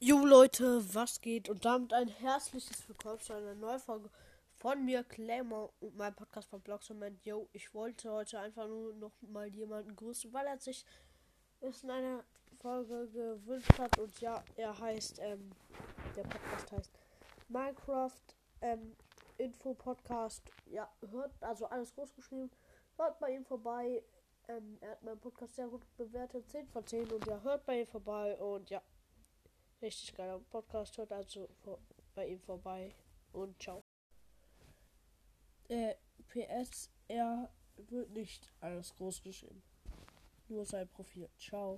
Jo Leute, was geht? Und damit ein herzliches Willkommen zu einer neuen Folge von mir, Claymore und meinem Podcast von Blogsmoment. Jo, ich wollte heute einfach nur noch mal jemanden grüßen, weil er sich es in einer Folge gewünscht hat. Und ja, er heißt, ähm, der Podcast heißt Minecraft ähm, Info Podcast. Ja, hört, also alles groß geschrieben. Hört bei ihm vorbei. Ähm, er hat meinen Podcast sehr gut bewertet, 10 von 10. Und ja, hört bei ihm vorbei. Und ja richtig geiler Podcast. Hört also bei ihm vorbei und ciao. Äh, PS, er wird nicht alles groß geschrieben. Nur sein Profil. Ciao.